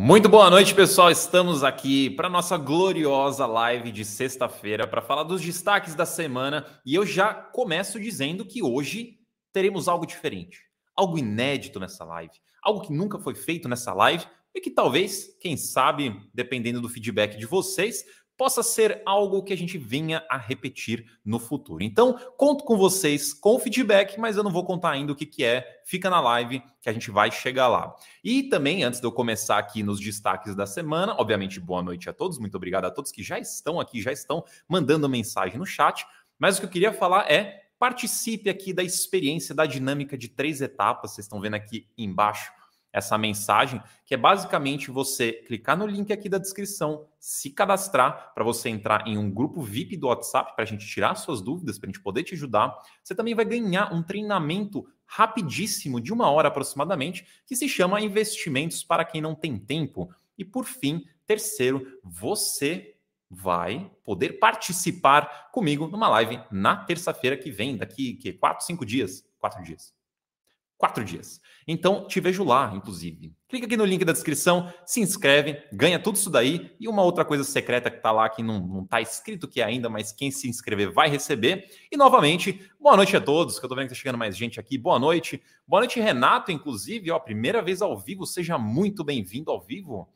Muito boa noite, pessoal. Estamos aqui para nossa gloriosa live de sexta-feira para falar dos destaques da semana e eu já começo dizendo que hoje teremos algo diferente, algo inédito nessa live, algo que nunca foi feito nessa live e que talvez, quem sabe, dependendo do feedback de vocês, possa ser algo que a gente venha a repetir no futuro. Então, conto com vocês com feedback, mas eu não vou contar ainda o que, que é. Fica na live que a gente vai chegar lá. E também, antes de eu começar aqui nos destaques da semana, obviamente, boa noite a todos. Muito obrigado a todos que já estão aqui, já estão mandando mensagem no chat. Mas o que eu queria falar é participe aqui da experiência da dinâmica de três etapas. Vocês estão vendo aqui embaixo essa mensagem, que é basicamente você clicar no link aqui da descrição, se cadastrar para você entrar em um grupo VIP do WhatsApp para a gente tirar suas dúvidas, para a gente poder te ajudar. Você também vai ganhar um treinamento rapidíssimo, de uma hora aproximadamente, que se chama Investimentos para quem não tem tempo. E por fim, terceiro, você vai poder participar comigo numa live na terça-feira que vem, daqui que quatro, cinco dias, quatro dias quatro dias. Então, te vejo lá, inclusive. Clica aqui no link da descrição, se inscreve, ganha tudo isso daí e uma outra coisa secreta que está lá que não está escrito que é ainda, mas quem se inscrever vai receber. E novamente, boa noite a todos, que eu estou vendo que está chegando mais gente aqui. Boa noite. Boa noite, Renato, inclusive, ó, primeira vez ao vivo, seja muito bem-vindo ao vivo.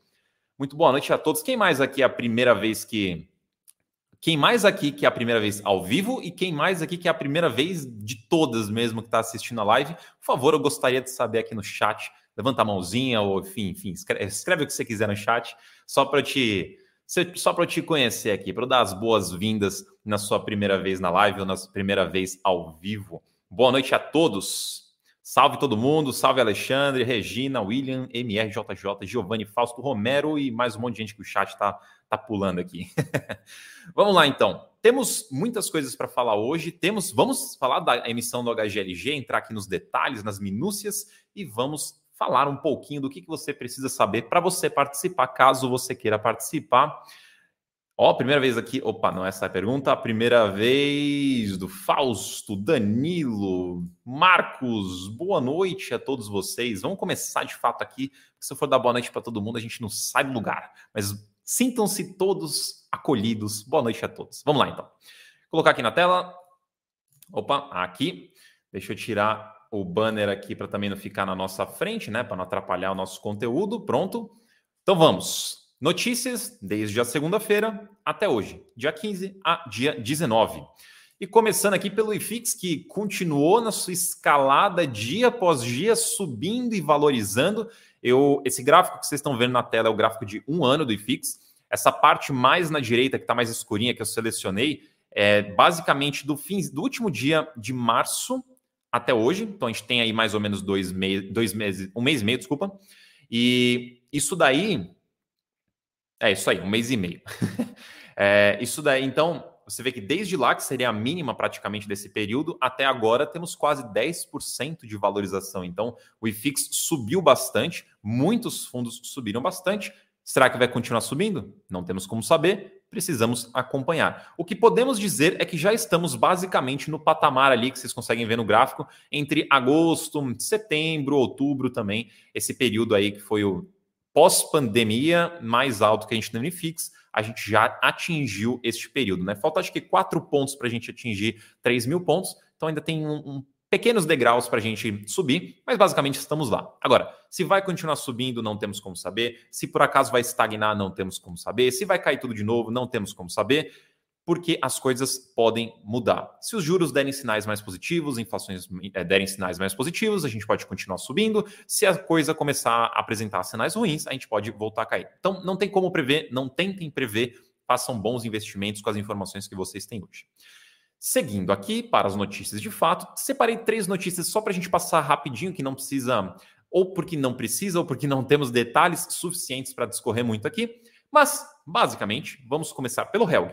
Muito boa noite a todos. Quem mais aqui é a primeira vez que quem mais aqui que é a primeira vez ao vivo e quem mais aqui que é a primeira vez de todas mesmo que está assistindo a live, por favor, eu gostaria de saber aqui no chat. Levanta a mãozinha ou enfim, enfim, escreve, escreve o que você quiser no chat, só para te só para te conhecer aqui, para dar as boas-vindas na sua primeira vez na live ou na sua primeira vez ao vivo. Boa noite a todos. Salve todo mundo, salve Alexandre, Regina, William, MRJJ, Giovanni, Fausto, Romero e mais um monte de gente que o chat está tá pulando aqui. vamos lá então. Temos muitas coisas para falar hoje. Temos, vamos falar da emissão do HGLG, entrar aqui nos detalhes, nas minúcias e vamos falar um pouquinho do que, que você precisa saber para você participar, caso você queira participar. Ó, oh, primeira vez aqui. Opa, não é essa a pergunta. Primeira vez do Fausto, Danilo, Marcos. Boa noite a todos vocês. Vamos começar de fato aqui. Se eu for dar boa noite para todo mundo, a gente não sai do lugar. Mas Sintam-se todos acolhidos. Boa noite a todos. Vamos lá, então. Vou colocar aqui na tela. Opa, aqui. Deixa eu tirar o banner aqui para também não ficar na nossa frente, né? Para não atrapalhar o nosso conteúdo. Pronto. Então vamos. Notícias desde a segunda-feira até hoje, dia 15 a dia 19. E começando aqui pelo IFIX, que continuou na sua escalada dia após dia, subindo e valorizando. Eu, esse gráfico que vocês estão vendo na tela é o gráfico de um ano do IFIX. Essa parte mais na direita, que está mais escurinha, que eu selecionei, é basicamente do, fim, do último dia de março até hoje. Então a gente tem aí mais ou menos dois, dois meses, um mês e meio, desculpa. E isso daí. É isso aí, um mês e meio. é, isso daí, então, você vê que desde lá, que seria a mínima praticamente desse período, até agora temos quase 10% de valorização. Então, o IFIX subiu bastante, muitos fundos subiram bastante. Será que vai continuar subindo? Não temos como saber, precisamos acompanhar. O que podemos dizer é que já estamos basicamente no patamar ali que vocês conseguem ver no gráfico, entre agosto, setembro, outubro também, esse período aí que foi o pós-pandemia mais alto que a gente no IFIX a gente já atingiu este período. Né? Falta acho que quatro pontos para a gente atingir 3 mil pontos, então ainda tem um, um pequenos degraus para a gente subir, mas basicamente estamos lá. Agora, se vai continuar subindo, não temos como saber. Se por acaso vai estagnar, não temos como saber. Se vai cair tudo de novo, não temos como saber porque as coisas podem mudar. Se os juros derem sinais mais positivos, inflações é, derem sinais mais positivos, a gente pode continuar subindo. Se a coisa começar a apresentar sinais ruins, a gente pode voltar a cair. Então, não tem como prever, não tentem prever, façam bons investimentos com as informações que vocês têm hoje. Seguindo aqui para as notícias de fato, separei três notícias só para a gente passar rapidinho, que não precisa, ou porque não precisa, ou porque não temos detalhes suficientes para discorrer muito aqui. Mas, basicamente, vamos começar pelo Helg.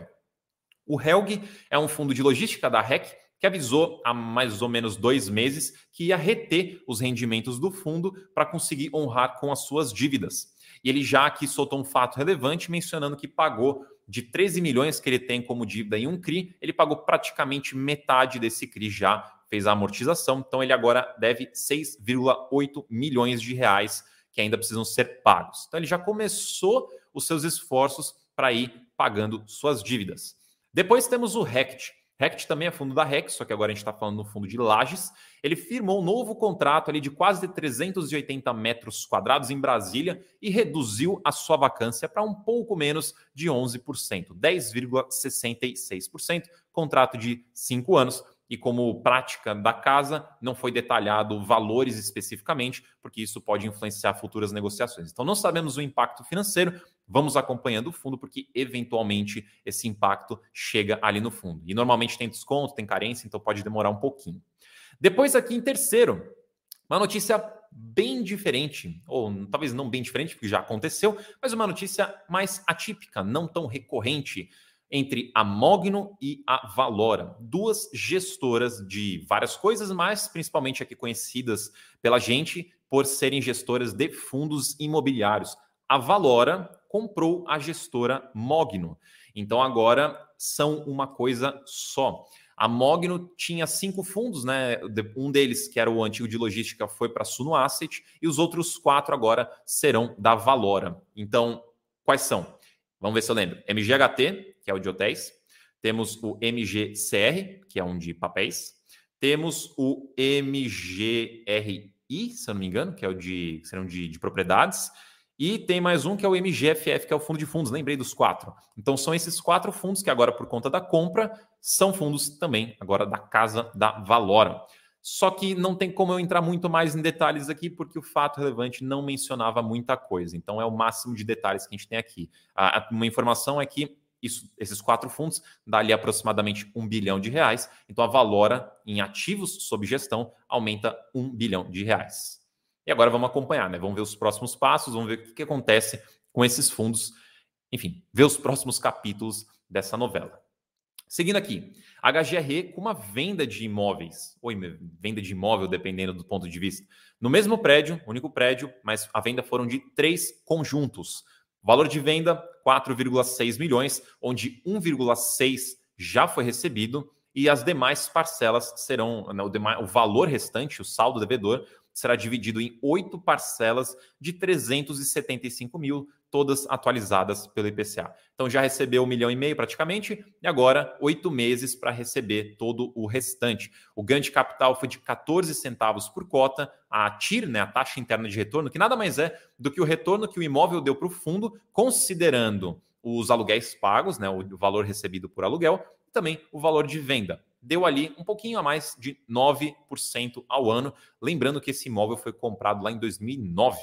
O Helg é um fundo de logística da REC que avisou há mais ou menos dois meses que ia reter os rendimentos do fundo para conseguir honrar com as suas dívidas. E ele já aqui soltou um fato relevante mencionando que pagou de 13 milhões que ele tem como dívida em um CRI, ele pagou praticamente metade desse CRI já, fez a amortização, então ele agora deve 6,8 milhões de reais que ainda precisam ser pagos. Então ele já começou os seus esforços para ir pagando suas dívidas. Depois temos o Rect. Rect também é fundo da REC, só que agora a gente está falando no fundo de Lages. Ele firmou um novo contrato ali de quase 380 metros quadrados em Brasília e reduziu a sua vacância para um pouco menos de 11%, 10,66%, contrato de cinco anos e como prática da casa, não foi detalhado valores especificamente, porque isso pode influenciar futuras negociações. Então, não sabemos o impacto financeiro, vamos acompanhando o fundo, porque eventualmente esse impacto chega ali no fundo. E normalmente tem desconto, tem carência, então pode demorar um pouquinho. Depois, aqui em terceiro, uma notícia bem diferente, ou talvez não bem diferente, porque já aconteceu, mas uma notícia mais atípica, não tão recorrente entre a Mogno e a Valora, duas gestoras de várias coisas, mas principalmente aqui conhecidas pela gente por serem gestoras de fundos imobiliários. A Valora comprou a gestora Mogno. Então agora são uma coisa só. A Mogno tinha cinco fundos, né? Um deles, que era o antigo de logística, foi para a Suno Asset, e os outros quatro agora serão da Valora. Então, quais são? Vamos ver se eu lembro. MGHT, que é o de hotéis. Temos o MGCR, que é um de papéis. Temos o MGRI, se eu não me engano, que é o de, serão de, de propriedades. E tem mais um que é o MGFF, que é o fundo de fundos. Lembrei dos quatro. Então são esses quatro fundos que agora, por conta da compra, são fundos também agora da casa da Valora. Só que não tem como eu entrar muito mais em detalhes aqui, porque o fato relevante não mencionava muita coisa. Então é o máximo de detalhes que a gente tem aqui. uma informação é que isso, esses quatro fundos dá ali aproximadamente um bilhão de reais. Então a Valora em ativos sob gestão aumenta um bilhão de reais. E agora vamos acompanhar, né? Vamos ver os próximos passos, vamos ver o que acontece com esses fundos. Enfim, ver os próximos capítulos dessa novela. Seguindo aqui, HGRE com uma venda de imóveis, ou venda de imóvel, dependendo do ponto de vista. No mesmo prédio, único prédio, mas a venda foram de três conjuntos. Valor de venda, 4,6 milhões, onde 1,6 já foi recebido e as demais parcelas serão, né, o, demais, o valor restante, o saldo devedor, será dividido em oito parcelas de 375 mil, todas atualizadas pelo IPCA. Então já recebeu um milhão e meio praticamente, e agora oito meses para receber todo o restante. O ganho de capital foi de 14 centavos por cota, a TIR, né, a taxa interna de retorno, que nada mais é do que o retorno que o imóvel deu para o fundo, considerando os aluguéis pagos, né, o valor recebido por aluguel, e também o valor de venda deu ali um pouquinho a mais de 9% ao ano. Lembrando que esse imóvel foi comprado lá em 2009.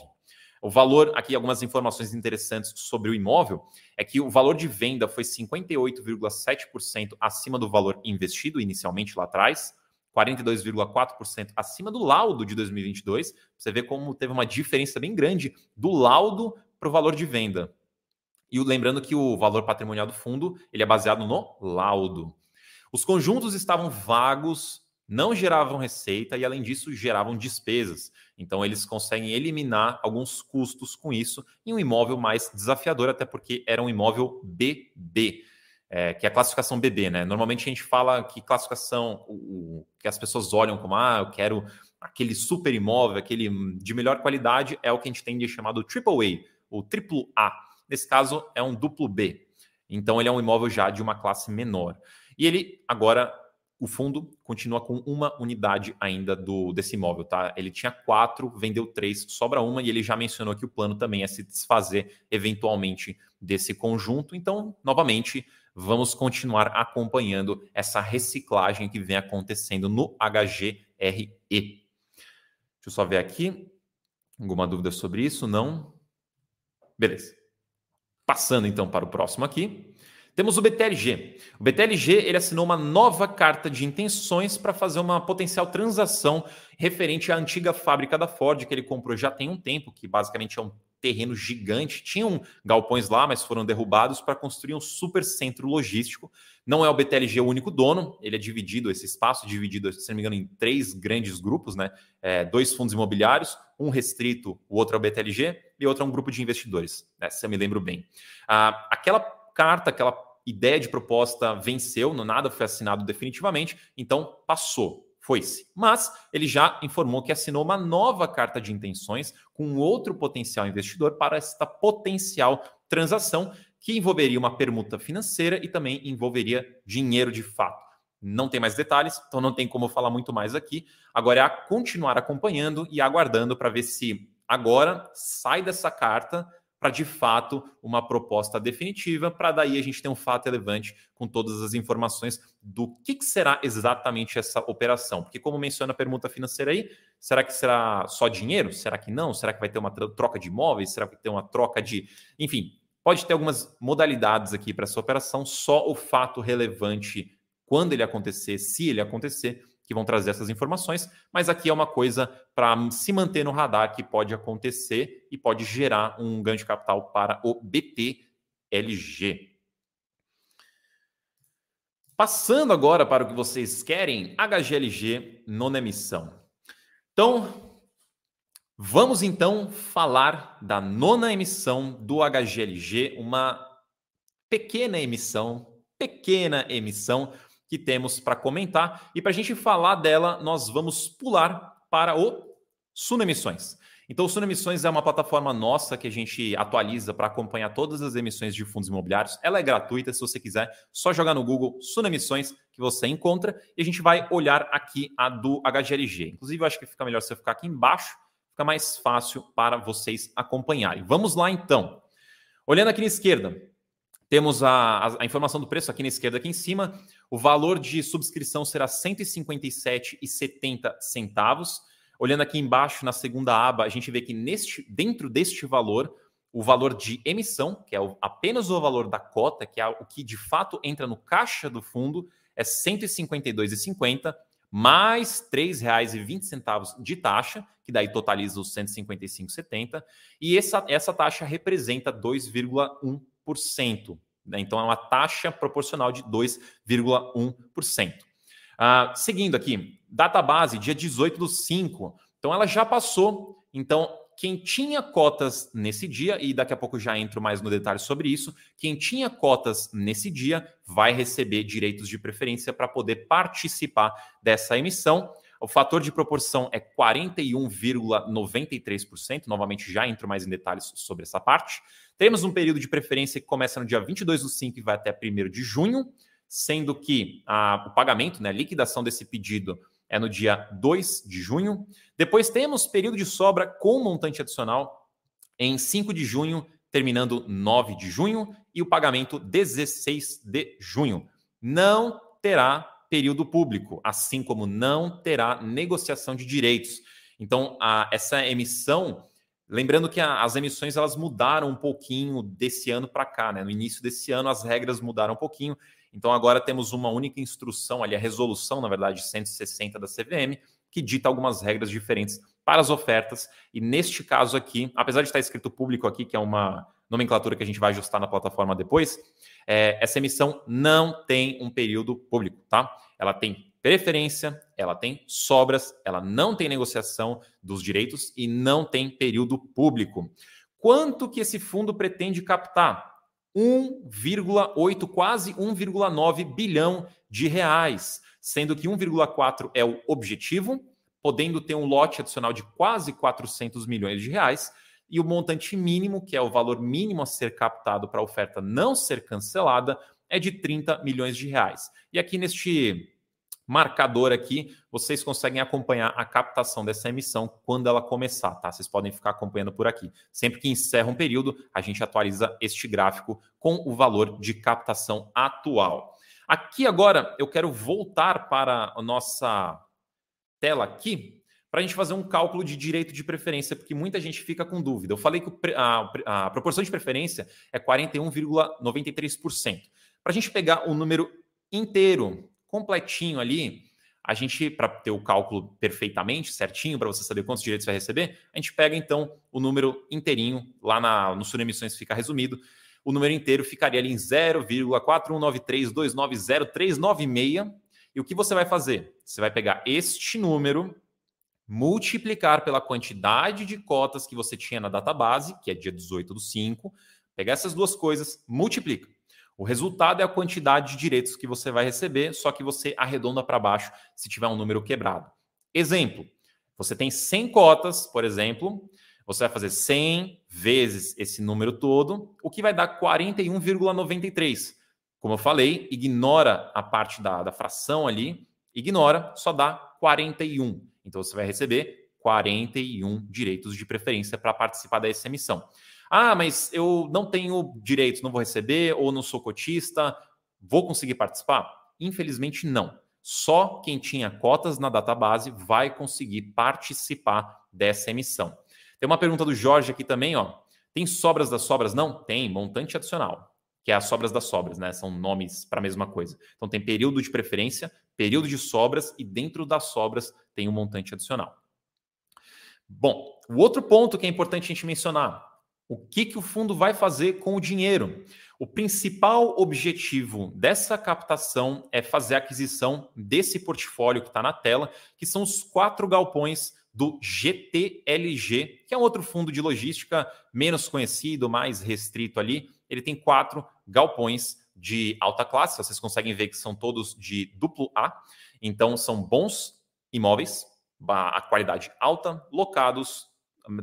O valor, aqui algumas informações interessantes sobre o imóvel, é que o valor de venda foi 58,7% acima do valor investido inicialmente lá atrás, 42,4% acima do laudo de 2022. Você vê como teve uma diferença bem grande do laudo para o valor de venda. E lembrando que o valor patrimonial do fundo ele é baseado no laudo. Os conjuntos estavam vagos, não geravam receita e, além disso, geravam despesas. Então, eles conseguem eliminar alguns custos com isso em um imóvel mais desafiador, até porque era um imóvel BB, é, que é a classificação BB, né? Normalmente a gente fala que classificação, o, o, que as pessoas olham como, ah, eu quero aquele super imóvel, aquele de melhor qualidade, é o que a gente tem de chamado AAA, o triplo A. Nesse caso, é um duplo B. Então, ele é um imóvel já de uma classe menor. E ele agora o fundo continua com uma unidade ainda do desse imóvel, tá? Ele tinha quatro, vendeu três, sobra uma e ele já mencionou que o plano também é se desfazer eventualmente desse conjunto. Então, novamente, vamos continuar acompanhando essa reciclagem que vem acontecendo no HGRE. Deixa eu só ver aqui. Alguma dúvida sobre isso? Não? Beleza. Passando então para o próximo aqui. Temos o BTLG. O BTLG ele assinou uma nova carta de intenções para fazer uma potencial transação referente à antiga fábrica da Ford que ele comprou já tem um tempo, que basicamente é um terreno gigante. Tinham galpões lá, mas foram derrubados para construir um super centro logístico. Não é o BTLG o único dono, ele é dividido, esse espaço é dividido, se não me engano, em três grandes grupos, né? É, dois fundos imobiliários, um restrito, o outro é o BTLG e outro é um grupo de investidores, né? se eu me lembro bem. Ah, aquela carta, aquela ideia de proposta venceu, não nada foi assinado definitivamente, então passou. foi-se. Mas ele já informou que assinou uma nova carta de intenções com outro potencial investidor para esta potencial transação que envolveria uma permuta financeira e também envolveria dinheiro de fato. Não tem mais detalhes, então não tem como falar muito mais aqui. Agora é a continuar acompanhando e aguardando para ver se agora sai dessa carta para de fato uma proposta definitiva, para daí a gente ter um fato relevante com todas as informações do que, que, será exatamente essa operação. Porque, como menciona a pergunta financeira aí, será que será só dinheiro? Será que não? Será que vai ter uma troca de imóveis? Será que vai ter uma troca de. Enfim, pode ter algumas modalidades aqui para essa operação, só o fato relevante quando ele acontecer, se ele acontecer, que vão trazer essas informações, mas aqui é uma coisa para se manter no radar que pode acontecer e pode gerar um ganho de capital para o BTLG. Passando agora para o que vocês querem, HGLG nona emissão. Então, vamos então falar da nona emissão do HGLG, uma pequena emissão, pequena emissão, que temos para comentar. E para a gente falar dela, nós vamos pular para o Suno Emissões. Então, o Suno Emissões é uma plataforma nossa que a gente atualiza para acompanhar todas as emissões de fundos imobiliários. Ela é gratuita, se você quiser, só jogar no Google Suno Emissões que você encontra e a gente vai olhar aqui a do HGLG. Inclusive, eu acho que fica melhor você ficar aqui embaixo, fica mais fácil para vocês acompanharem. Vamos lá então. Olhando aqui na esquerda, temos a, a, informação do preço aqui na esquerda, aqui em cima. O valor de subscrição será R$ 157,70 centavos. Olhando aqui embaixo na segunda aba, a gente vê que neste, dentro deste valor, o valor de emissão, que é o, apenas o valor da cota, que é o que de fato entra no caixa do fundo, é R$ 152,50 mais R$ 3,20 de taxa, que daí totaliza os 155,70, e essa, essa taxa representa 2,1 né? Então, é uma taxa proporcional de 2,1%. Ah, seguindo aqui, database, dia 18 do 5. Então, ela já passou. Então, quem tinha cotas nesse dia, e daqui a pouco já entro mais no detalhe sobre isso, quem tinha cotas nesse dia vai receber direitos de preferência para poder participar dessa emissão. O fator de proporção é 41,93%. Novamente, já entro mais em detalhes sobre essa parte. Temos um período de preferência que começa no dia 22 do 5 e vai até 1 de junho, sendo que a, o pagamento, né, a liquidação desse pedido é no dia 2 de junho. Depois temos período de sobra com montante adicional em 5 de junho, terminando 9 de junho, e o pagamento 16 de junho. Não terá período público, assim como não terá negociação de direitos. Então, a, essa emissão Lembrando que a, as emissões elas mudaram um pouquinho desse ano para cá, né? No início desse ano as regras mudaram um pouquinho. Então agora temos uma única instrução ali, a resolução, na verdade, 160 da CVM, que dita algumas regras diferentes para as ofertas. E neste caso aqui, apesar de estar escrito público aqui, que é uma nomenclatura que a gente vai ajustar na plataforma depois, é, essa emissão não tem um período público, tá? Ela tem preferência, ela tem sobras, ela não tem negociação dos direitos e não tem período público. Quanto que esse fundo pretende captar? 1,8, quase 1,9 bilhão de reais, sendo que 1,4 é o objetivo, podendo ter um lote adicional de quase 400 milhões de reais, e o montante mínimo, que é o valor mínimo a ser captado para a oferta não ser cancelada, é de 30 milhões de reais. E aqui neste marcador aqui, vocês conseguem acompanhar a captação dessa emissão quando ela começar, tá? Vocês podem ficar acompanhando por aqui. Sempre que encerra um período, a gente atualiza este gráfico com o valor de captação atual. Aqui agora eu quero voltar para a nossa tela aqui para a gente fazer um cálculo de direito de preferência, porque muita gente fica com dúvida. Eu falei que a, a proporção de preferência é 41,93%. Para a gente pegar o número inteiro completinho ali, a gente, para ter o cálculo perfeitamente, certinho, para você saber quantos direitos vai receber, a gente pega então o número inteirinho, lá na, no Sul Emissões fica resumido, o número inteiro ficaria ali em 0,419329036. E o que você vai fazer? Você vai pegar este número, multiplicar pela quantidade de cotas que você tinha na database, que é dia 18 do 5, pegar essas duas coisas, multiplica. O resultado é a quantidade de direitos que você vai receber, só que você arredonda para baixo se tiver um número quebrado. Exemplo: você tem 100 cotas, por exemplo, você vai fazer 100 vezes esse número todo, o que vai dar 41,93. Como eu falei, ignora a parte da, da fração ali, ignora, só dá 41. Então você vai receber 41 direitos de preferência para participar dessa emissão. Ah, mas eu não tenho direitos, não vou receber, ou não sou cotista, vou conseguir participar? Infelizmente, não. Só quem tinha cotas na database vai conseguir participar dessa emissão. Tem uma pergunta do Jorge aqui também, ó. Tem sobras das sobras? Não, tem, montante adicional, que é as sobras das sobras, né? São nomes para a mesma coisa. Então tem período de preferência, período de sobras e dentro das sobras tem um montante adicional. Bom, o outro ponto que é importante a gente mencionar, o que, que o fundo vai fazer com o dinheiro? O principal objetivo dessa captação é fazer a aquisição desse portfólio que está na tela, que são os quatro galpões do GTLG, que é um outro fundo de logística menos conhecido, mais restrito ali. Ele tem quatro galpões de alta classe, vocês conseguem ver que são todos de duplo A, então são bons imóveis, a qualidade alta, locados.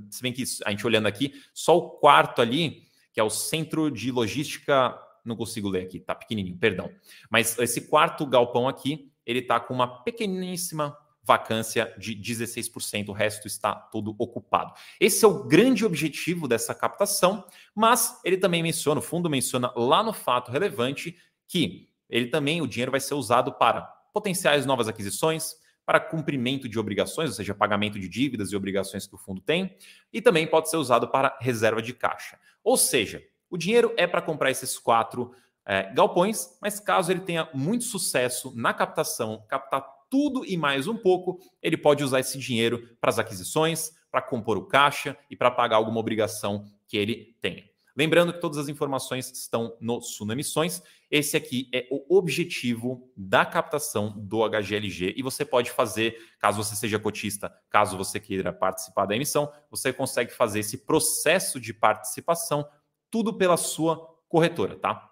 Se bem que a gente olhando aqui, só o quarto ali, que é o centro de logística, não consigo ler aqui, tá pequenininho, perdão. Mas esse quarto galpão aqui, ele tá com uma pequeníssima vacância de 16%, o resto está todo ocupado. Esse é o grande objetivo dessa captação, mas ele também menciona, o fundo menciona lá no fato relevante que ele também, o dinheiro vai ser usado para potenciais novas aquisições, para cumprimento de obrigações, ou seja, pagamento de dívidas e obrigações que o fundo tem, e também pode ser usado para reserva de caixa. Ou seja, o dinheiro é para comprar esses quatro é, galpões, mas caso ele tenha muito sucesso na captação, captar tudo e mais um pouco, ele pode usar esse dinheiro para as aquisições, para compor o caixa e para pagar alguma obrigação que ele tenha. Lembrando que todas as informações estão no Suno Emissões. Esse aqui é o objetivo da captação do HGLG e você pode fazer, caso você seja cotista, caso você queira participar da emissão, você consegue fazer esse processo de participação tudo pela sua corretora, tá?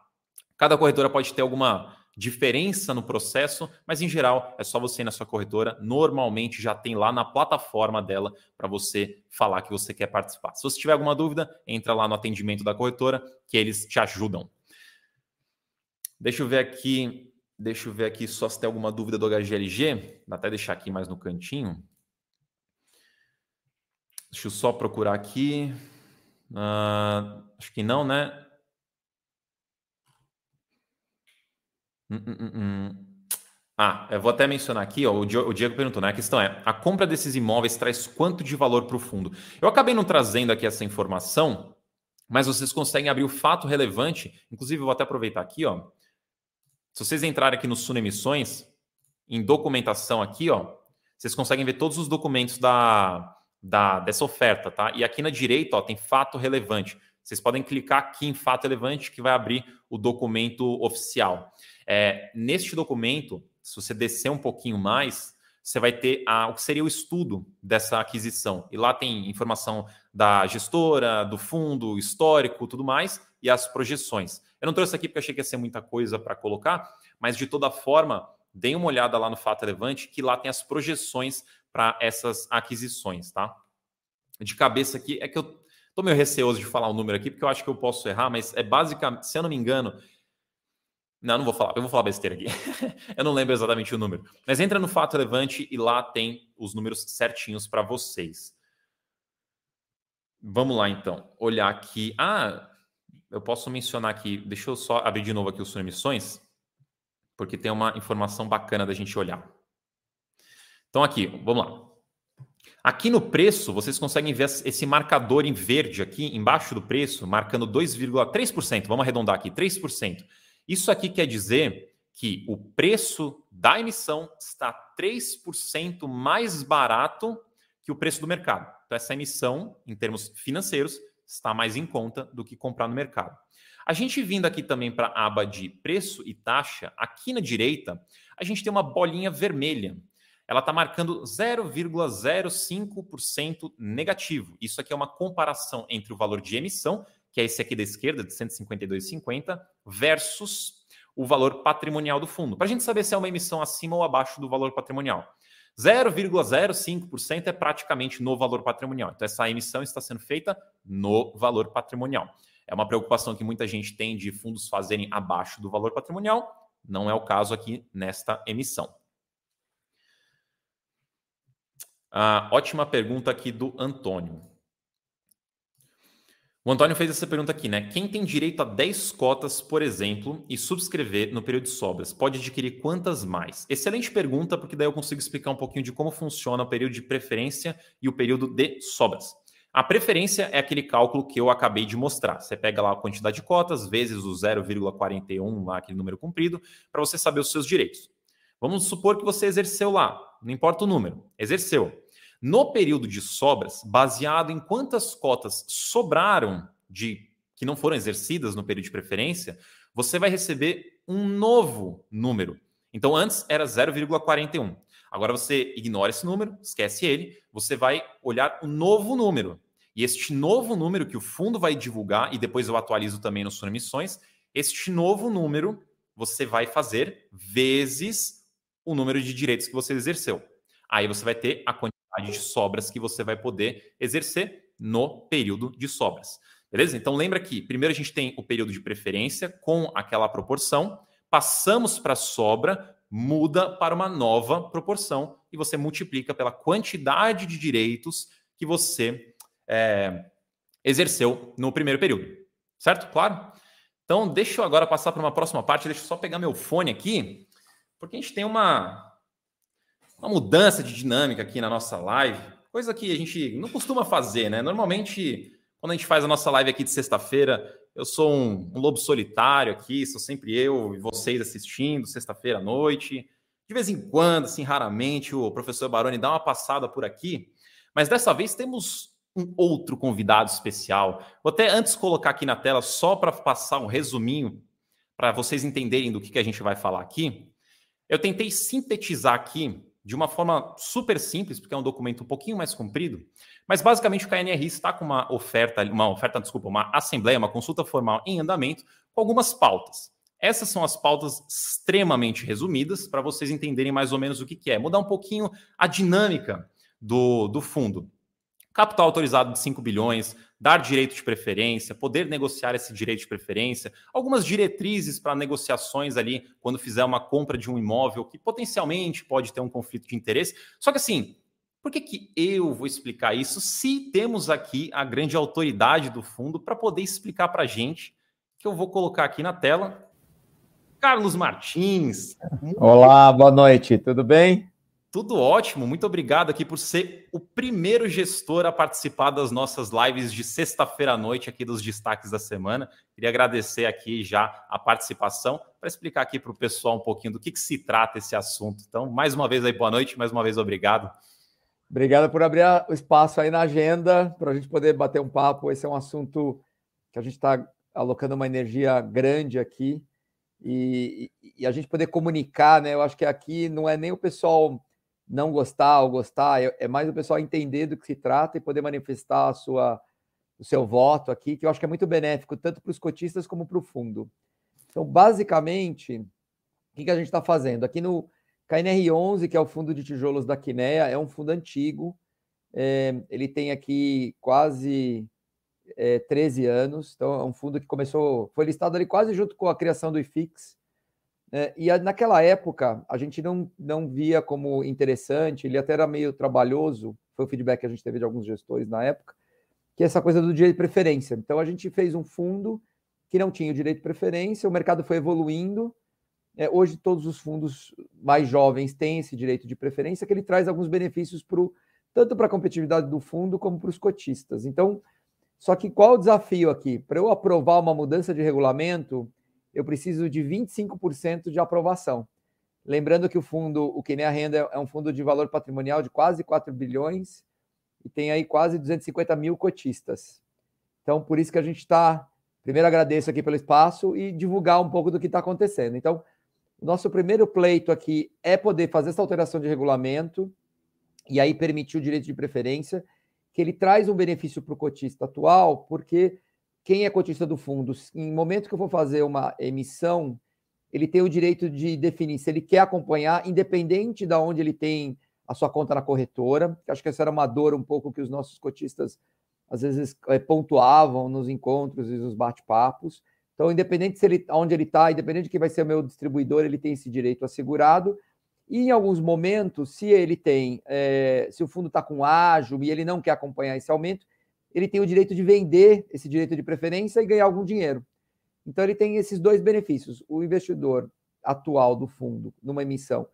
Cada corretora pode ter alguma diferença no processo, mas em geral é só você ir na sua corretora. Normalmente já tem lá na plataforma dela para você falar que você quer participar. Se você tiver alguma dúvida, entra lá no atendimento da corretora que eles te ajudam. Deixa eu ver aqui, deixa eu ver aqui só se tem alguma dúvida do HGLG. Vou até deixar aqui mais no cantinho. Deixa eu só procurar aqui. Uh, acho que não, né? Hum, hum, hum, hum. Ah, eu vou até mencionar aqui, ó, o Diego perguntou, né? A questão é: a compra desses imóveis traz quanto de valor para o fundo? Eu acabei não trazendo aqui essa informação, mas vocês conseguem abrir o fato relevante. Inclusive, eu vou até aproveitar aqui, ó. Se vocês entrarem aqui no Suno Emissões, em documentação aqui, ó, vocês conseguem ver todos os documentos da, da, dessa oferta, tá? E aqui na direita, ó, tem fato relevante. Vocês podem clicar aqui em fato relevante que vai abrir o documento oficial. É, neste documento, se você descer um pouquinho mais, você vai ter a, o que seria o estudo dessa aquisição. E lá tem informação da gestora, do fundo, histórico, tudo mais, e as projeções. Eu não trouxe aqui porque achei que ia ser muita coisa para colocar, mas de toda forma, deem uma olhada lá no Fato Relevante, que lá tem as projeções para essas aquisições, tá? De cabeça aqui, é que eu tô meio receoso de falar o número aqui, porque eu acho que eu posso errar, mas é basicamente, se eu não me engano, não, não vou falar, eu vou falar besteira aqui. eu não lembro exatamente o número. Mas entra no Fato Relevante e lá tem os números certinhos para vocês. Vamos lá então, olhar aqui. Ah, eu posso mencionar aqui, deixa eu só abrir de novo aqui os emissões, porque tem uma informação bacana da gente olhar. Então aqui, vamos lá. Aqui no preço, vocês conseguem ver esse marcador em verde aqui embaixo do preço, marcando 2,3%. Vamos arredondar aqui, 3%. Isso aqui quer dizer que o preço da emissão está 3% mais barato que o preço do mercado. Então, essa emissão, em termos financeiros, está mais em conta do que comprar no mercado. A gente vindo aqui também para a aba de preço e taxa, aqui na direita, a gente tem uma bolinha vermelha. Ela está marcando 0,05% negativo. Isso aqui é uma comparação entre o valor de emissão que é esse aqui da esquerda, de 152,50, versus o valor patrimonial do fundo, para a gente saber se é uma emissão acima ou abaixo do valor patrimonial. 0,05% é praticamente no valor patrimonial. Então, essa emissão está sendo feita no valor patrimonial. É uma preocupação que muita gente tem de fundos fazerem abaixo do valor patrimonial. Não é o caso aqui nesta emissão. Ah, ótima pergunta aqui do Antônio. O Antônio fez essa pergunta aqui, né? Quem tem direito a 10 cotas, por exemplo, e subscrever no período de sobras, pode adquirir quantas mais? Excelente pergunta, porque daí eu consigo explicar um pouquinho de como funciona o período de preferência e o período de sobras. A preferência é aquele cálculo que eu acabei de mostrar. Você pega lá a quantidade de cotas vezes o 0,41, lá aquele número comprido, para você saber os seus direitos. Vamos supor que você exerceu lá, não importa o número, exerceu. No período de sobras, baseado em quantas cotas sobraram de que não foram exercidas no período de preferência, você vai receber um novo número. Então antes era 0,41. Agora você ignora esse número, esquece ele, você vai olhar o novo número. E este novo número que o fundo vai divulgar, e depois eu atualizo também nos emissões, este novo número você vai fazer vezes o número de direitos que você exerceu. Aí você vai ter a quantidade de sobras que você vai poder exercer no período de sobras. Beleza? Então lembra que primeiro a gente tem o período de preferência com aquela proporção, passamos para a sobra, muda para uma nova proporção e você multiplica pela quantidade de direitos que você é, exerceu no primeiro período. Certo? Claro? Então, deixa eu agora passar para uma próxima parte. Deixa eu só pegar meu fone aqui, porque a gente tem uma, uma mudança de dinâmica aqui na nossa live, coisa que a gente não costuma fazer, né? Normalmente, quando a gente faz a nossa live aqui de sexta-feira, eu sou um, um, lobo solitário aqui, sou sempre eu e vocês assistindo, sexta-feira à noite. De vez em quando, assim, raramente, o professor Baroni dá uma passada por aqui, mas dessa vez temos um outro convidado especial. Vou até antes colocar aqui na tela, só para passar um resuminho, para vocês entenderem do que, que a gente vai falar aqui. Eu tentei sintetizar aqui de uma forma super simples, porque é um documento um pouquinho mais comprido, mas basicamente o KNRI está com uma oferta, uma oferta, desculpa, uma assembleia, uma consulta formal em andamento com algumas pautas. Essas são as pautas extremamente resumidas para vocês entenderem mais ou menos o que, que é. Mudar um pouquinho a dinâmica do, do fundo. Capital autorizado de 5 bilhões, dar direito de preferência, poder negociar esse direito de preferência, algumas diretrizes para negociações ali quando fizer uma compra de um imóvel que potencialmente pode ter um conflito de interesse. Só que assim, por que, que eu vou explicar isso se temos aqui a grande autoridade do fundo para poder explicar para a gente, que eu vou colocar aqui na tela. Carlos Martins. Olá, boa noite, tudo bem? Tudo ótimo, muito obrigado aqui por ser o primeiro gestor a participar das nossas lives de sexta-feira à noite aqui dos destaques da semana. Queria agradecer aqui já a participação para explicar aqui para o pessoal um pouquinho do que, que, se trata esse assunto. Então, mais uma vez aí, boa noite, mais uma vez obrigado. Obrigado por abrir o espaço aí na agenda para a gente poder bater um papo. Esse é um assunto que a gente está alocando uma energia grande aqui e, e, a gente poder comunicar, né? Eu acho que aqui não é nem o pessoal não gostar ou gostar, é, é mais o pessoal entender do que se trata e poder manifestar a sua, o seu voto aqui, que eu acho que é muito benéfico, tanto para os cotistas como para o fundo. Então, basicamente, o que, que a gente está fazendo? Aqui no KNR11, que é o fundo de tijolos da Quinea, é um fundo antigo, é, ele tem aqui quase é, 13 anos, então é um fundo que começou, foi listado ali quase junto com a criação do IFIX, é, e naquela época, a gente não, não via como interessante, ele até era meio trabalhoso, foi o feedback que a gente teve de alguns gestores na época, que é essa coisa do direito de preferência. Então, a gente fez um fundo que não tinha o direito de preferência, o mercado foi evoluindo. É, hoje, todos os fundos mais jovens têm esse direito de preferência, que ele traz alguns benefícios pro, tanto para a competitividade do fundo como para os cotistas. Então, só que qual o desafio aqui? Para eu aprovar uma mudança de regulamento, eu preciso de 25% de aprovação. Lembrando que o fundo, o Que Renda, é um fundo de valor patrimonial de quase 4 bilhões e tem aí quase 250 mil cotistas. Então, por isso que a gente está. Primeiro, agradeço aqui pelo espaço e divulgar um pouco do que está acontecendo. Então, nosso primeiro pleito aqui é poder fazer essa alteração de regulamento e aí permitir o direito de preferência, que ele traz um benefício para o cotista atual, porque quem é cotista do fundo, em momento que eu for fazer uma emissão, ele tem o direito de definir se ele quer acompanhar, independente de onde ele tem a sua conta na corretora. Acho que essa era uma dor um pouco que os nossos cotistas às vezes é, pontuavam nos encontros e nos bate-papos. Então, independente se ele, onde ele está, independente de quem vai ser o meu distribuidor, ele tem esse direito assegurado. E em alguns momentos, se ele tem, é, se o fundo está com ágio e ele não quer acompanhar esse aumento, ele tem o direito de vender esse direito de preferência e ganhar algum dinheiro. Então, ele tem esses dois benefícios: o investidor atual do fundo, numa emissão,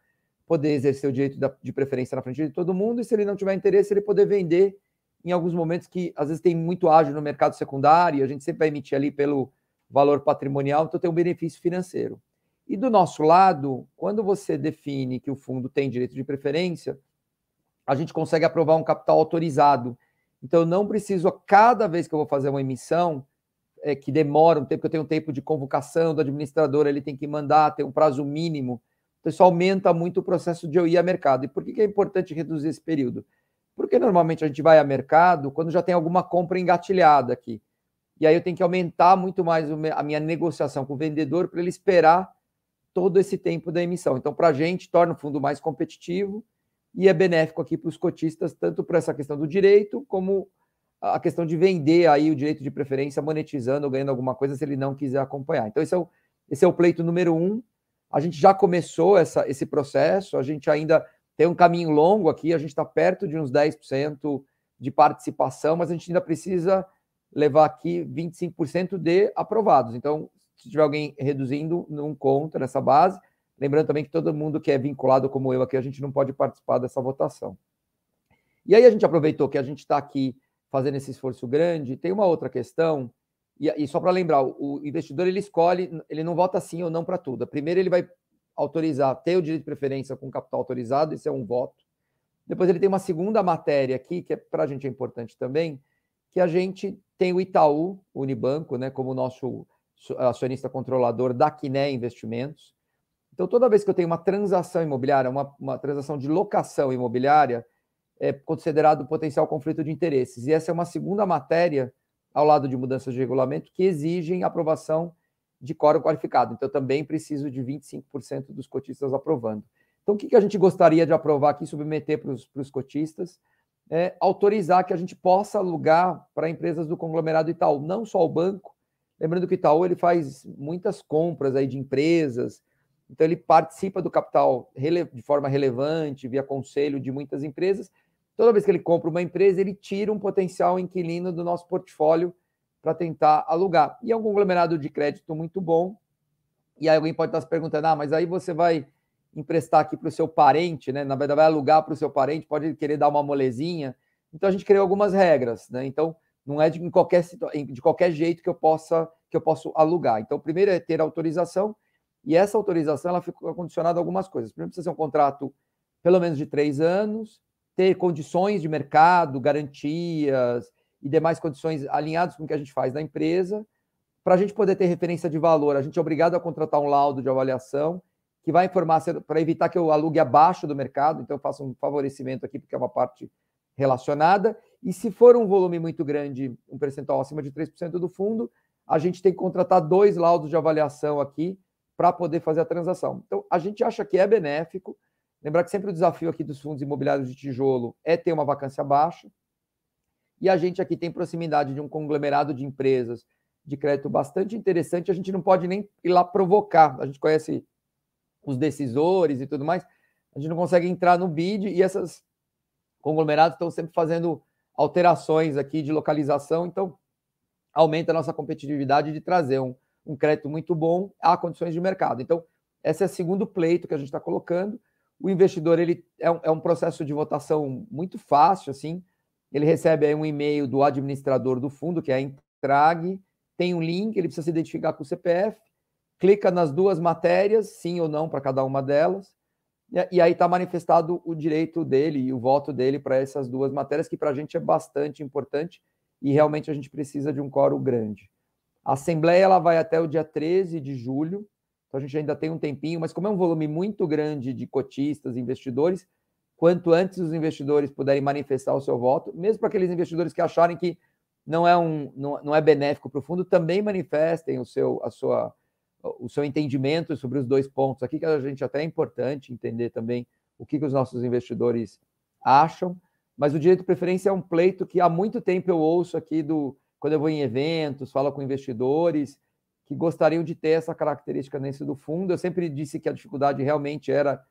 poder exercer o direito de preferência na frente de todo mundo, e se ele não tiver interesse, ele poder vender em alguns momentos que às vezes tem muito ágio no mercado secundário, a gente sempre vai emitir ali pelo valor patrimonial, então tem um benefício financeiro. E do nosso lado, quando você define que o fundo tem direito de preferência, a gente consegue aprovar um capital autorizado. Então, eu não preciso, a cada vez que eu vou fazer uma emissão, é, que demora um tempo, que eu tenho um tempo de convocação do administrador, ele tem que mandar, tem um prazo mínimo. Então, isso aumenta muito o processo de eu ir a mercado. E por que, que é importante reduzir esse período? Porque normalmente a gente vai a mercado quando já tem alguma compra engatilhada aqui. E aí eu tenho que aumentar muito mais a minha negociação com o vendedor para ele esperar todo esse tempo da emissão. Então, para a gente, torna o fundo mais competitivo e é benéfico aqui para os cotistas, tanto para essa questão do direito, como a questão de vender aí o direito de preferência, monetizando ou ganhando alguma coisa se ele não quiser acompanhar. Então, esse é o, esse é o pleito número um. A gente já começou essa, esse processo, a gente ainda tem um caminho longo aqui, a gente está perto de uns 10% de participação, mas a gente ainda precisa levar aqui 25% de aprovados. Então, se tiver alguém reduzindo, não conta nessa base. Lembrando também que todo mundo que é vinculado como eu aqui, a gente não pode participar dessa votação. E aí a gente aproveitou que a gente está aqui fazendo esse esforço grande. Tem uma outra questão, e, e só para lembrar, o investidor ele escolhe, ele não vota sim ou não para tudo. Primeiro ele vai autorizar, ter o direito de preferência com capital autorizado, esse é um voto. Depois ele tem uma segunda matéria aqui, que é, para a gente é importante também, que a gente tem o Itaú, o Unibanco, né, como nosso acionista controlador da Quiné Investimentos. Então, toda vez que eu tenho uma transação imobiliária, uma, uma transação de locação imobiliária, é considerado potencial conflito de interesses. E essa é uma segunda matéria, ao lado de mudanças de regulamento, que exigem aprovação de quórum qualificado. Então, também preciso de 25% dos cotistas aprovando. Então, o que, que a gente gostaria de aprovar aqui, submeter para os cotistas? É autorizar que a gente possa alugar para empresas do conglomerado Itaú, não só o banco. Lembrando que o Itaú ele faz muitas compras aí de empresas, então ele participa do capital de forma relevante, via conselho de muitas empresas, Toda vez que ele compra uma empresa, ele tira um potencial inquilino do nosso portfólio para tentar alugar. E é um conglomerado de crédito muito bom. E aí alguém pode estar se perguntando: ah, mas aí você vai emprestar aqui para o seu parente, né? Na verdade, vai alugar para o seu parente, pode querer dar uma molezinha. Então a gente criou algumas regras, né? Então não é de qualquer de qualquer jeito que eu possa que eu posso alugar. Então, primeiro é ter autorização e essa autorização ela fica condicionada a algumas coisas. Primeiro precisa ser um contrato pelo menos de três anos, ter condições de mercado, garantias e demais condições alinhadas com o que a gente faz na empresa, para a gente poder ter referência de valor. A gente é obrigado a contratar um laudo de avaliação que vai informar para evitar que eu alugue abaixo do mercado, então eu faço um favorecimento aqui, porque é uma parte relacionada. E se for um volume muito grande, um percentual acima de 3% do fundo, a gente tem que contratar dois laudos de avaliação aqui para poder fazer a transação. Então, a gente acha que é benéfico, Lembrar que sempre o desafio aqui dos fundos imobiliários de tijolo é ter uma vacância baixa. E a gente aqui tem proximidade de um conglomerado de empresas de crédito bastante interessante. A gente não pode nem ir lá provocar. A gente conhece os decisores e tudo mais. A gente não consegue entrar no bid e essas conglomerados estão sempre fazendo alterações aqui de localização. Então, aumenta a nossa competitividade de trazer um, um crédito muito bom a condições de mercado. Então, esse é o segundo pleito que a gente está colocando. O investidor ele é um, é um processo de votação muito fácil, assim. Ele recebe aí um e-mail do administrador do fundo, que é a Intrag, tem um link, ele precisa se identificar com o CPF, clica nas duas matérias, sim ou não para cada uma delas, e aí está manifestado o direito dele e o voto dele para essas duas matérias, que para a gente é bastante importante e realmente a gente precisa de um coro grande. A Assembleia ela vai até o dia 13 de julho, então a gente ainda tem um tempinho, mas como é um volume muito grande de cotistas, investidores, quanto antes os investidores puderem manifestar o seu voto, mesmo para aqueles investidores que acharem que não é, um, não, não é benéfico para o fundo, também manifestem o seu, a sua, o seu entendimento sobre os dois pontos aqui, que a gente até é importante entender também o que, que os nossos investidores acham. Mas o direito de preferência é um pleito que há muito tempo eu ouço aqui do quando eu vou em eventos, falo com investidores que gostariam de ter essa característica dentro do fundo. Eu sempre disse que a dificuldade realmente era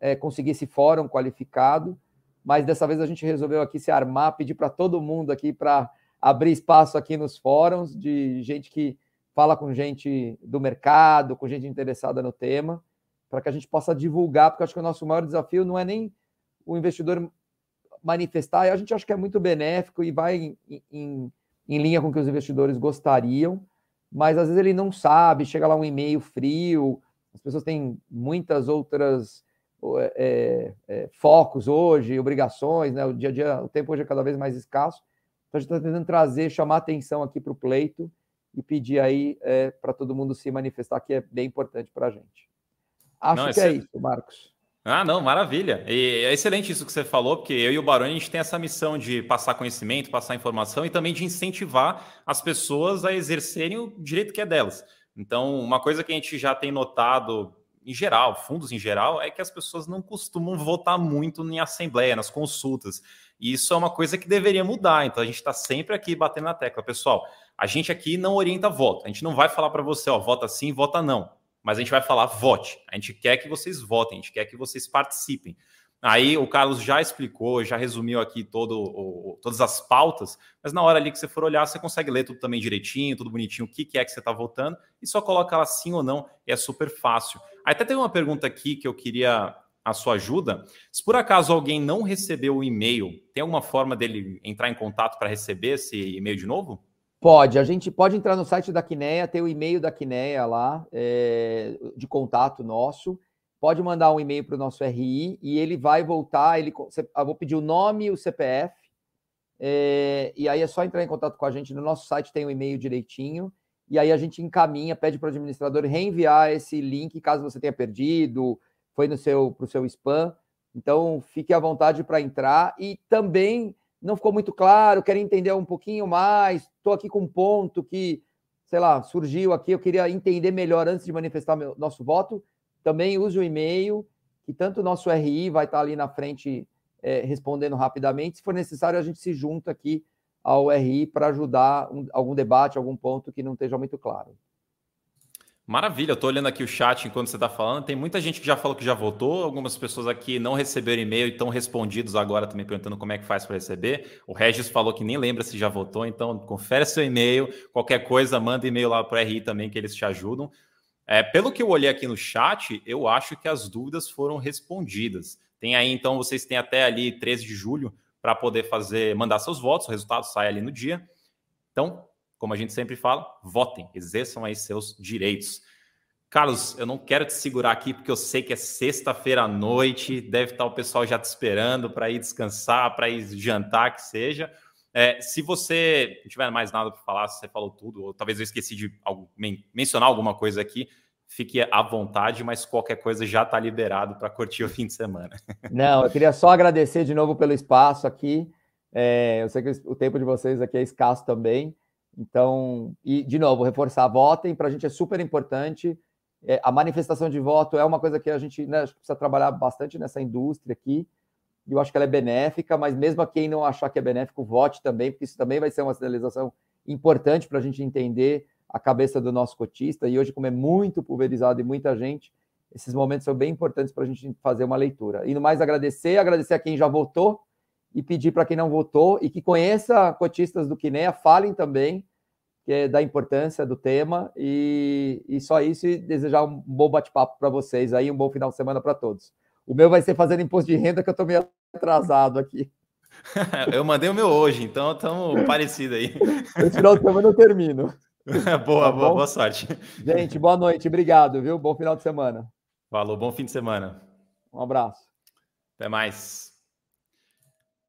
é, conseguir esse fórum qualificado, mas dessa vez a gente resolveu aqui se armar, pedir para todo mundo aqui para abrir espaço aqui nos fóruns de gente que fala com gente do mercado, com gente interessada no tema, para que a gente possa divulgar, porque acho que o nosso maior desafio não é nem o investidor manifestar, a gente acha que é muito benéfico e vai em, em, em linha com o que os investidores gostariam, mas às vezes ele não sabe, chega lá um e-mail frio, as pessoas têm muitas outras é, é, focos hoje, obrigações, né? O dia a dia, o tempo hoje é cada vez mais escasso. Então a gente está tentando trazer, chamar atenção aqui para o pleito e pedir aí é, para todo mundo se manifestar, que é bem importante para a gente. Acho não, que é isso, Marcos. Ah, não, maravilha. E é excelente isso que você falou, porque eu e o Baroni, a gente tem essa missão de passar conhecimento, passar informação e também de incentivar as pessoas a exercerem o direito que é delas. Então, uma coisa que a gente já tem notado em geral, fundos em geral, é que as pessoas não costumam votar muito em assembleia, nas consultas. E isso é uma coisa que deveria mudar. Então, a gente está sempre aqui batendo na tecla. Pessoal, a gente aqui não orienta voto. A gente não vai falar para você, ó, vota sim, vota não mas a gente vai falar vote. A gente quer que vocês votem, a gente quer que vocês participem. Aí o Carlos já explicou, já resumiu aqui todo, o, todas as pautas, mas na hora ali que você for olhar, você consegue ler tudo também direitinho, tudo bonitinho, o que, que é que você está votando, e só coloca lá sim ou não, é super fácil. Até tem uma pergunta aqui que eu queria a sua ajuda. Se por acaso alguém não recebeu o e-mail, tem alguma forma dele entrar em contato para receber esse e-mail de novo? Pode, a gente pode entrar no site da Quineia, ter o e-mail da Quineia lá, é, de contato nosso. Pode mandar um e-mail para o nosso RI e ele vai voltar. Ele, eu vou pedir o nome e o CPF, é, e aí é só entrar em contato com a gente. No nosso site tem o e-mail direitinho, e aí a gente encaminha, pede para o administrador reenviar esse link caso você tenha perdido, foi no seu para o seu spam. Então fique à vontade para entrar e também não ficou muito claro, quero entender um pouquinho mais, estou aqui com um ponto que, sei lá, surgiu aqui, eu queria entender melhor antes de manifestar meu, nosso voto, também use o e-mail, que tanto o nosso RI vai estar ali na frente é, respondendo rapidamente. Se for necessário, a gente se junta aqui ao RI para ajudar um, algum debate, algum ponto que não esteja muito claro. Maravilha, eu estou olhando aqui o chat enquanto você está falando. Tem muita gente que já falou que já votou, algumas pessoas aqui não receberam e-mail e estão respondidos agora também perguntando como é que faz para receber. O Regis falou que nem lembra se já votou, então confere seu e-mail. Qualquer coisa, manda e-mail lá para o RI também que eles te ajudam. É, pelo que eu olhei aqui no chat, eu acho que as dúvidas foram respondidas. Tem aí, então, vocês têm até ali 13 de julho para poder fazer, mandar seus votos, o resultado sai ali no dia. Então, como a gente sempre fala, votem, exerçam aí seus direitos. Carlos, eu não quero te segurar aqui porque eu sei que é sexta-feira à noite, deve estar o pessoal já te esperando para ir descansar, para ir jantar, que seja. É, se você não tiver mais nada para falar, se você falou tudo, ou talvez eu esqueci de mencionar alguma coisa aqui, fique à vontade, mas qualquer coisa já está liberado para curtir o fim de semana. Não, eu queria só agradecer de novo pelo espaço aqui. É, eu sei que o tempo de vocês aqui é escasso também. Então, e de novo, reforçar, votem, para a gente é super importante. É, a manifestação de voto é uma coisa que a gente né, precisa trabalhar bastante nessa indústria aqui. E eu acho que ela é benéfica, mas mesmo quem não achar que é benéfico, vote também, porque isso também vai ser uma sinalização importante para a gente entender a cabeça do nosso cotista. E hoje, como é muito pulverizado e muita gente, esses momentos são bem importantes para a gente fazer uma leitura. E no mais, agradecer, agradecer a quem já votou e pedir para quem não votou e que conheça cotistas do Quineia, falem também que é da importância do tema e, e só isso e desejar um bom bate-papo para vocês aí, um bom final de semana para todos. O meu vai ser fazendo imposto de renda que eu estou meio atrasado aqui. eu mandei o meu hoje, então estamos parecidos aí. Esse final de semana eu termino. boa, tá boa, boa sorte. Gente, boa noite, obrigado, viu? Bom final de semana. Falou, bom fim de semana. Um abraço. Até mais.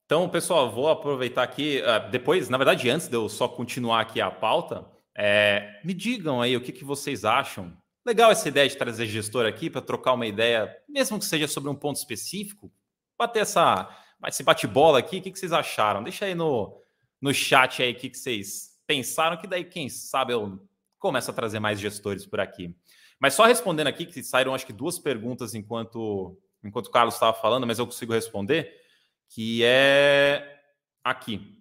Então, pessoal, vou aproveitar aqui. Uh, depois, na verdade, antes de eu só continuar aqui a pauta, é, me digam aí o que, que vocês acham. Legal essa ideia de trazer gestor aqui para trocar uma ideia, mesmo que seja sobre um ponto específico, bater essa, esse bate-bola aqui. O que, que vocês acharam? Deixa aí no, no chat aí o que, que vocês pensaram, que daí, quem sabe, eu começo a trazer mais gestores por aqui. Mas só respondendo aqui, que saíram acho que duas perguntas enquanto, enquanto o Carlos estava falando, mas eu consigo responder, que é aqui.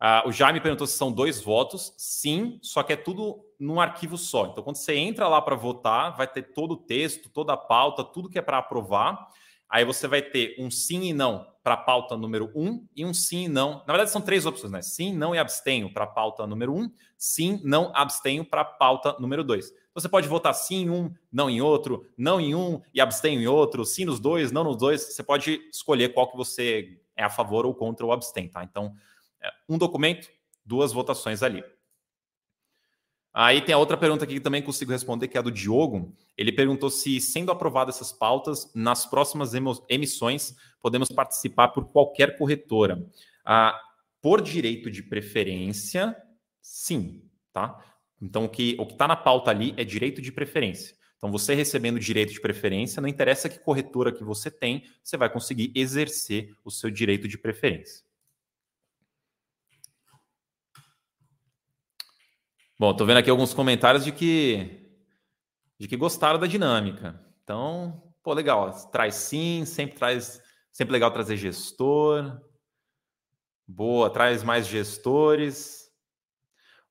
Uh, o Jaime perguntou se são dois votos. Sim, só que é tudo num arquivo só. Então, quando você entra lá para votar, vai ter todo o texto, toda a pauta, tudo que é para aprovar. Aí você vai ter um sim e não para a pauta número um e um sim e não. Na verdade, são três opções, né? Sim, não e abstenho para a pauta número um, sim, não, abstenho para a pauta número dois. Você pode votar sim em um, não em outro, não em um e abstenho em outro, sim nos dois, não nos dois. Você pode escolher qual que você é a favor ou contra ou abstém, tá? Então, é, um documento, duas votações ali. Aí tem a outra pergunta aqui que também consigo responder, que é a do Diogo. Ele perguntou se, sendo aprovadas essas pautas, nas próximas emissões podemos participar por qualquer corretora. Ah, por direito de preferência, sim, tá? Então o que o está na pauta ali é direito de preferência. Então você recebendo direito de preferência, não interessa que corretora que você tem, você vai conseguir exercer o seu direito de preferência. Bom, tô vendo aqui alguns comentários de que de que gostaram da dinâmica. Então, pô, legal. Traz sim, sempre traz, sempre legal trazer gestor. Boa, traz mais gestores.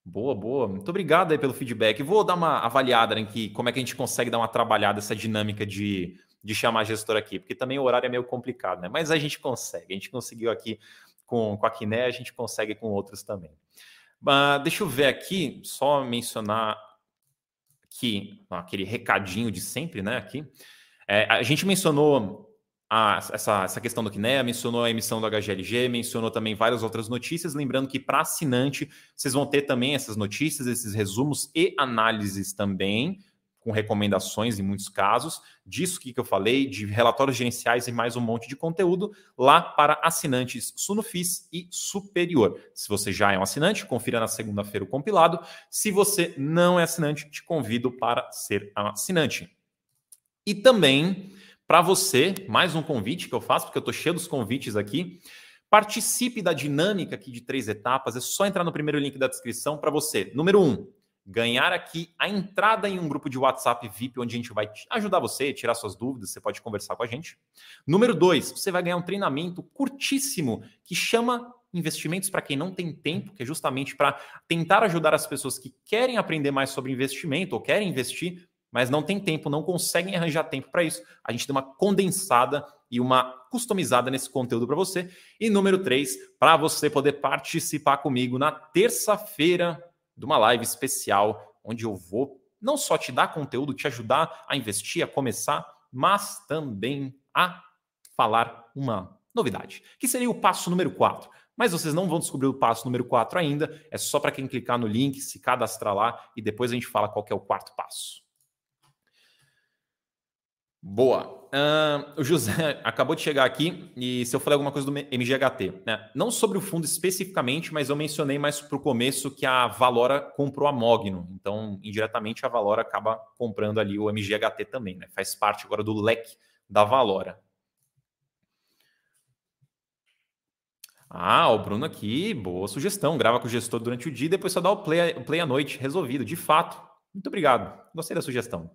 Boa, boa. Muito obrigado aí pelo feedback. Vou dar uma avaliada em que como é que a gente consegue dar uma trabalhada essa dinâmica de, de chamar gestor aqui, porque também o horário é meio complicado, né? Mas a gente consegue. A gente conseguiu aqui com, com a Kiné, a gente consegue com outros também. Uh, deixa eu ver aqui, só mencionar aqui aquele recadinho de sempre, né? Aqui. É, a gente mencionou a, essa, essa questão do Kinea, mencionou a emissão do HGLG, mencionou também várias outras notícias. Lembrando que para assinante, vocês vão ter também essas notícias, esses resumos e análises também com recomendações em muitos casos, disso que eu falei, de relatórios gerenciais e mais um monte de conteúdo lá para assinantes Sunufis e Superior. Se você já é um assinante, confira na segunda-feira o compilado. Se você não é assinante, te convido para ser assinante. E também, para você, mais um convite que eu faço, porque eu estou cheio dos convites aqui. Participe da dinâmica aqui de três etapas. É só entrar no primeiro link da descrição para você. Número um, ganhar aqui a entrada em um grupo de WhatsApp VIP, onde a gente vai ajudar você, tirar suas dúvidas, você pode conversar com a gente. Número dois, você vai ganhar um treinamento curtíssimo que chama investimentos para quem não tem tempo, que é justamente para tentar ajudar as pessoas que querem aprender mais sobre investimento ou querem investir, mas não tem tempo, não conseguem arranjar tempo para isso. A gente dá uma condensada e uma customizada nesse conteúdo para você. E número três, para você poder participar comigo na terça-feira de uma live especial, onde eu vou não só te dar conteúdo, te ajudar a investir, a começar, mas também a falar uma novidade, que seria o passo número 4. Mas vocês não vão descobrir o passo número 4 ainda, é só para quem clicar no link, se cadastrar lá e depois a gente fala qual é o quarto passo. Boa. Uh, o José acabou de chegar aqui e se eu falei alguma coisa do MGHT, né? Não sobre o fundo especificamente, mas eu mencionei mais para o começo que a Valora comprou a Mogno. Então, indiretamente, a Valora acaba comprando ali o MGHT também, né? Faz parte agora do leque da Valora. Ah, o Bruno aqui, boa sugestão. Grava com o gestor durante o dia e depois só dá o play, o play à noite. Resolvido, de fato. Muito obrigado. Gostei da sugestão.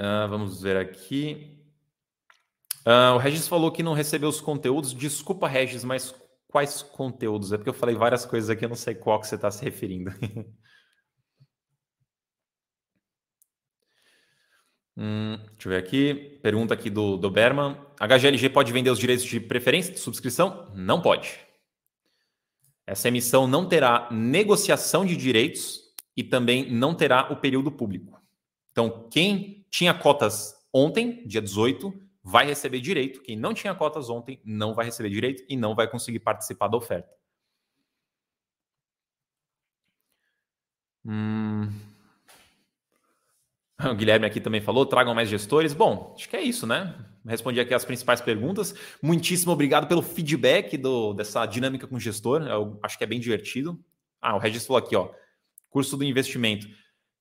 Uh, vamos ver aqui. Uh, o Regis falou que não recebeu os conteúdos. Desculpa, Regis, mas quais conteúdos? É porque eu falei várias coisas aqui, eu não sei qual que você está se referindo. hum, deixa eu ver aqui. Pergunta aqui do, do Berman. HGLG pode vender os direitos de preferência de subscrição? Não pode. Essa emissão não terá negociação de direitos e também não terá o período público. Então, quem tinha cotas ontem, dia 18, vai receber direito. Quem não tinha cotas ontem não vai receber direito e não vai conseguir participar da oferta. Hum... O Guilherme aqui também falou: tragam mais gestores. Bom, acho que é isso, né? Respondi aqui as principais perguntas. Muitíssimo obrigado pelo feedback do, dessa dinâmica com gestor. Eu acho que é bem divertido. Ah, o Regis falou aqui, ó. Curso do investimento.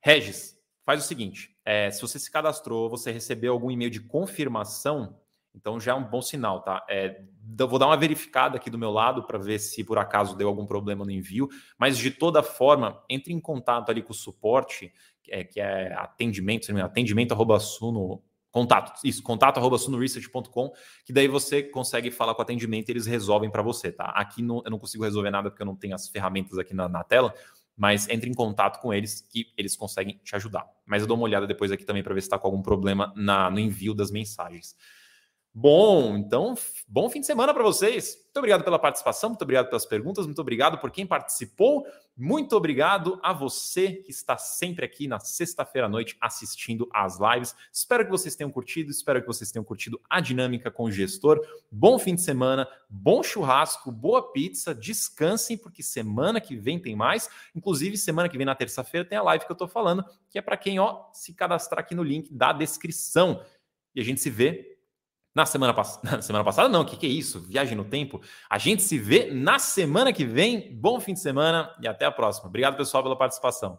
Regis, faz o seguinte: é, se você se cadastrou, você recebeu algum e-mail de confirmação, Então já é um bom sinal, tá? É, vou dar uma verificada aqui do meu lado para ver se por acaso deu algum problema no envio, mas de toda forma, entre em contato ali com o suporte, que é, que é atendimento, atendimento arroba suno, contato, isso, contato arroba sunoresearch.com, que daí você consegue falar com o atendimento e eles resolvem para você, tá? Aqui não, eu não consigo resolver nada porque eu não tenho as ferramentas aqui na, na tela, mas entre em contato com eles que eles conseguem te ajudar. Mas eu dou uma olhada depois aqui também para ver se está com algum problema na, no envio das mensagens. Bom, então, bom fim de semana para vocês. Muito obrigado pela participação, muito obrigado pelas perguntas, muito obrigado por quem participou. Muito obrigado a você que está sempre aqui na sexta-feira à noite assistindo às lives. Espero que vocês tenham curtido, espero que vocês tenham curtido a dinâmica com o gestor. Bom fim de semana, bom churrasco, boa pizza, descansem, porque semana que vem tem mais. Inclusive, semana que vem, na terça-feira, tem a live que eu estou falando, que é para quem ó, se cadastrar aqui no link da descrição. E a gente se vê na semana, pass... na semana passada, não, o que, que é isso? Viagem no tempo. A gente se vê na semana que vem. Bom fim de semana e até a próxima. Obrigado, pessoal, pela participação.